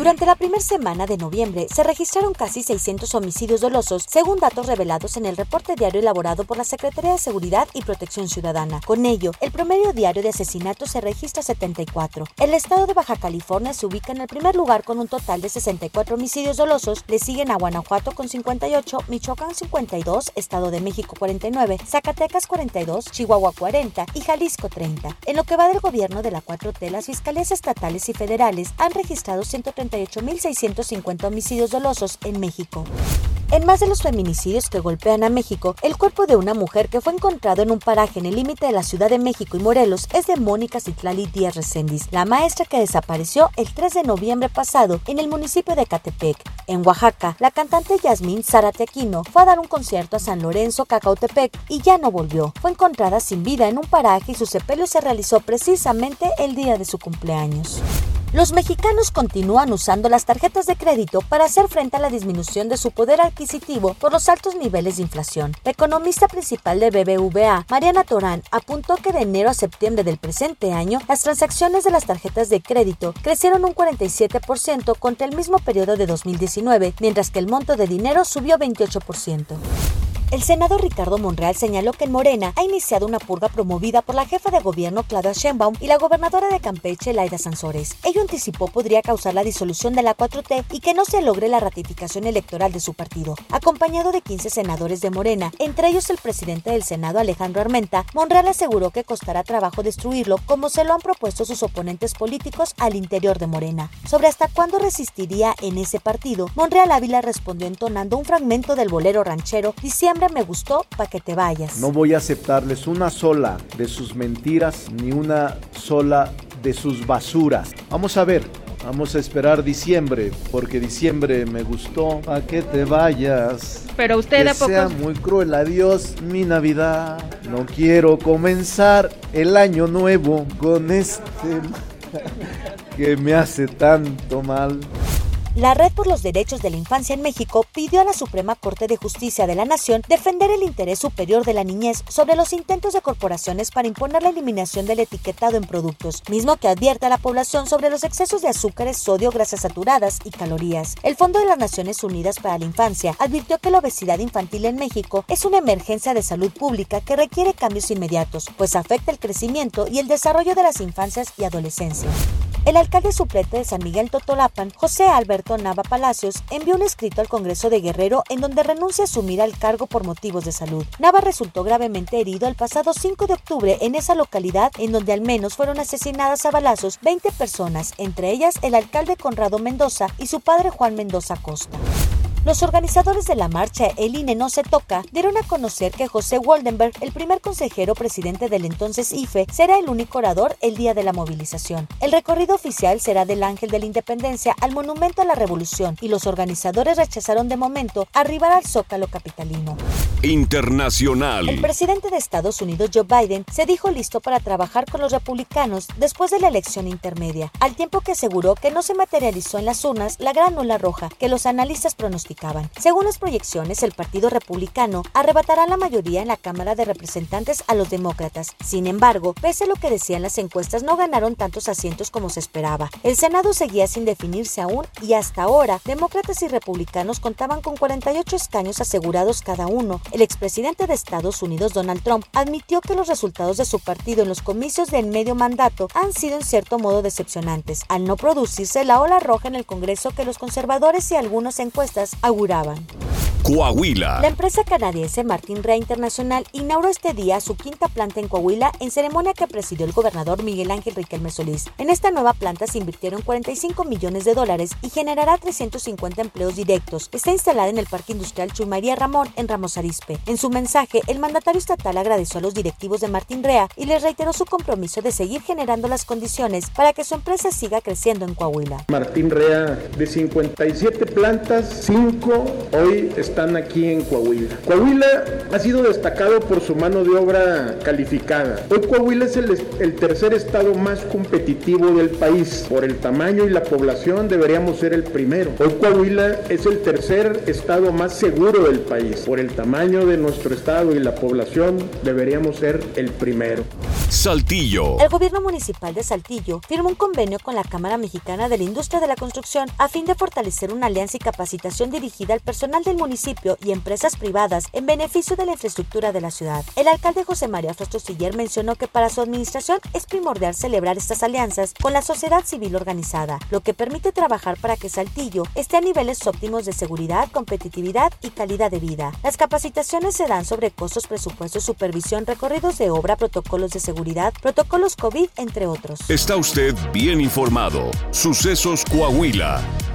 Durante la primera semana de noviembre se registraron casi 600 homicidios dolosos, según datos revelados en el reporte diario elaborado por la Secretaría de Seguridad y Protección Ciudadana. Con ello, el promedio diario de asesinatos se registra 74. El estado de Baja California se ubica en el primer lugar con un total de 64 homicidios dolosos, le siguen a Guanajuato con 58, Michoacán 52, Estado de México 49, Zacatecas 42, Chihuahua 40 y Jalisco 30. En lo que va del gobierno de la 4T, las fiscalías estatales y federales han registrado 130 38.650 homicidios dolosos en México. En más de los feminicidios que golpean a México, el cuerpo de una mujer que fue encontrado en un paraje en el límite de la Ciudad de México y Morelos es de Mónica Citlali Díaz Recendis, la maestra que desapareció el 3 de noviembre pasado en el municipio de Catepec. En Oaxaca, la cantante Yasmín Zárate Aquino fue a dar un concierto a San Lorenzo, Cacautepec y ya no volvió. Fue encontrada sin vida en un paraje y su sepelio se realizó precisamente el día de su cumpleaños. Los mexicanos continúan usando las tarjetas de crédito para hacer frente a la disminución de su poder adquisitivo por los altos niveles de inflación. La economista principal de BBVA, Mariana Torán, apuntó que de enero a septiembre del presente año, las transacciones de las tarjetas de crédito crecieron un 47% contra el mismo periodo de 2019, mientras que el monto de dinero subió 28%. El senador Ricardo Monreal señaló que en Morena ha iniciado una purga promovida por la jefa de gobierno Claudia Sheinbaum y la gobernadora de Campeche Laida Sansores. Ello anticipó podría causar la disolución de la 4T y que no se logre la ratificación electoral de su partido. Acompañado de 15 senadores de Morena, entre ellos el presidente del Senado Alejandro Armenta, Monreal aseguró que costará trabajo destruirlo como se lo han propuesto sus oponentes políticos al interior de Morena. Sobre hasta cuándo resistiría en ese partido, Monreal Ávila respondió entonando un fragmento del bolero ranchero me gustó para que te vayas. No voy a aceptarles una sola de sus mentiras ni una sola de sus basuras. Vamos a ver, Vamos a esperar diciembre, porque diciembre me gustó. ¿A que te vayas? Pero usted que sea muy cruel. Adiós, mi Navidad. No quiero comenzar el año nuevo con este que me hace tanto mal. La Red por los Derechos de la Infancia en México pidió a la Suprema Corte de Justicia de la Nación defender el interés superior de la niñez sobre los intentos de corporaciones para imponer la eliminación del etiquetado en productos, mismo que advierte a la población sobre los excesos de azúcares, sodio, grasas saturadas y calorías. El Fondo de las Naciones Unidas para la Infancia advirtió que la obesidad infantil en México es una emergencia de salud pública que requiere cambios inmediatos, pues afecta el crecimiento y el desarrollo de las infancias y adolescencias. El alcalde suplente de San Miguel Totolapan, José Alberto Nava Palacios, envió un escrito al Congreso de Guerrero en donde renuncia a asumir al cargo por motivos de salud. Nava resultó gravemente herido el pasado 5 de octubre en esa localidad en donde al menos fueron asesinadas a balazos 20 personas, entre ellas el alcalde Conrado Mendoza y su padre Juan Mendoza Costa. Los organizadores de la marcha El INE no se toca dieron a conocer que José Waldenberg, el primer consejero presidente del entonces IFE, será el único orador el día de la movilización. El recorrido oficial será del Ángel de la Independencia al Monumento a la Revolución y los organizadores rechazaron de momento arribar al Zócalo capitalino. Internacional. El presidente de Estados Unidos, Joe Biden, se dijo listo para trabajar con los republicanos después de la elección intermedia, al tiempo que aseguró que no se materializó en las urnas la gran ola roja que los analistas según las proyecciones, el Partido Republicano arrebatará la mayoría en la Cámara de Representantes a los demócratas. Sin embargo, pese a lo que decían las encuestas, no ganaron tantos asientos como se esperaba. El Senado seguía sin definirse aún y hasta ahora, demócratas y republicanos contaban con 48 escaños asegurados cada uno. El expresidente de Estados Unidos, Donald Trump, admitió que los resultados de su partido en los comicios del medio mandato han sido en cierto modo decepcionantes, al no producirse la ola roja en el Congreso que los conservadores y algunas encuestas auguraban. Coahuila. La empresa canadiense Martin Rea Internacional inauguró este día su quinta planta en Coahuila en ceremonia que presidió el gobernador Miguel Ángel Riquelme Solís. En esta nueva planta se invirtieron 45 millones de dólares y generará 350 empleos directos. Está instalada en el Parque Industrial Chuy María Ramón en Ramos Arispe. En su mensaje, el mandatario estatal agradeció a los directivos de Martin Rea y les reiteró su compromiso de seguir generando las condiciones para que su empresa siga creciendo en Coahuila. Martín Rea de 57 plantas, 5 hoy están están aquí en Coahuila. Coahuila ha sido destacado por su mano de obra calificada. Hoy Coahuila es el, el tercer estado más competitivo del país. Por el tamaño y la población deberíamos ser el primero. Hoy Coahuila es el tercer estado más seguro del país. Por el tamaño de nuestro estado y la población deberíamos ser el primero. Saltillo. El gobierno municipal de Saltillo firmó un convenio con la Cámara Mexicana de la Industria de la Construcción a fin de fortalecer una alianza y capacitación dirigida al personal del municipio y empresas privadas en beneficio de la infraestructura de la ciudad. El alcalde José María Frostosiller Siller mencionó que para su administración es primordial celebrar estas alianzas con la sociedad civil organizada, lo que permite trabajar para que Saltillo esté a niveles óptimos de seguridad, competitividad y calidad de vida. Las capacitaciones se dan sobre costos, presupuestos, supervisión, recorridos de obra, protocolos de seguridad protocolos COVID, entre otros. Está usted bien informado. Sucesos Coahuila.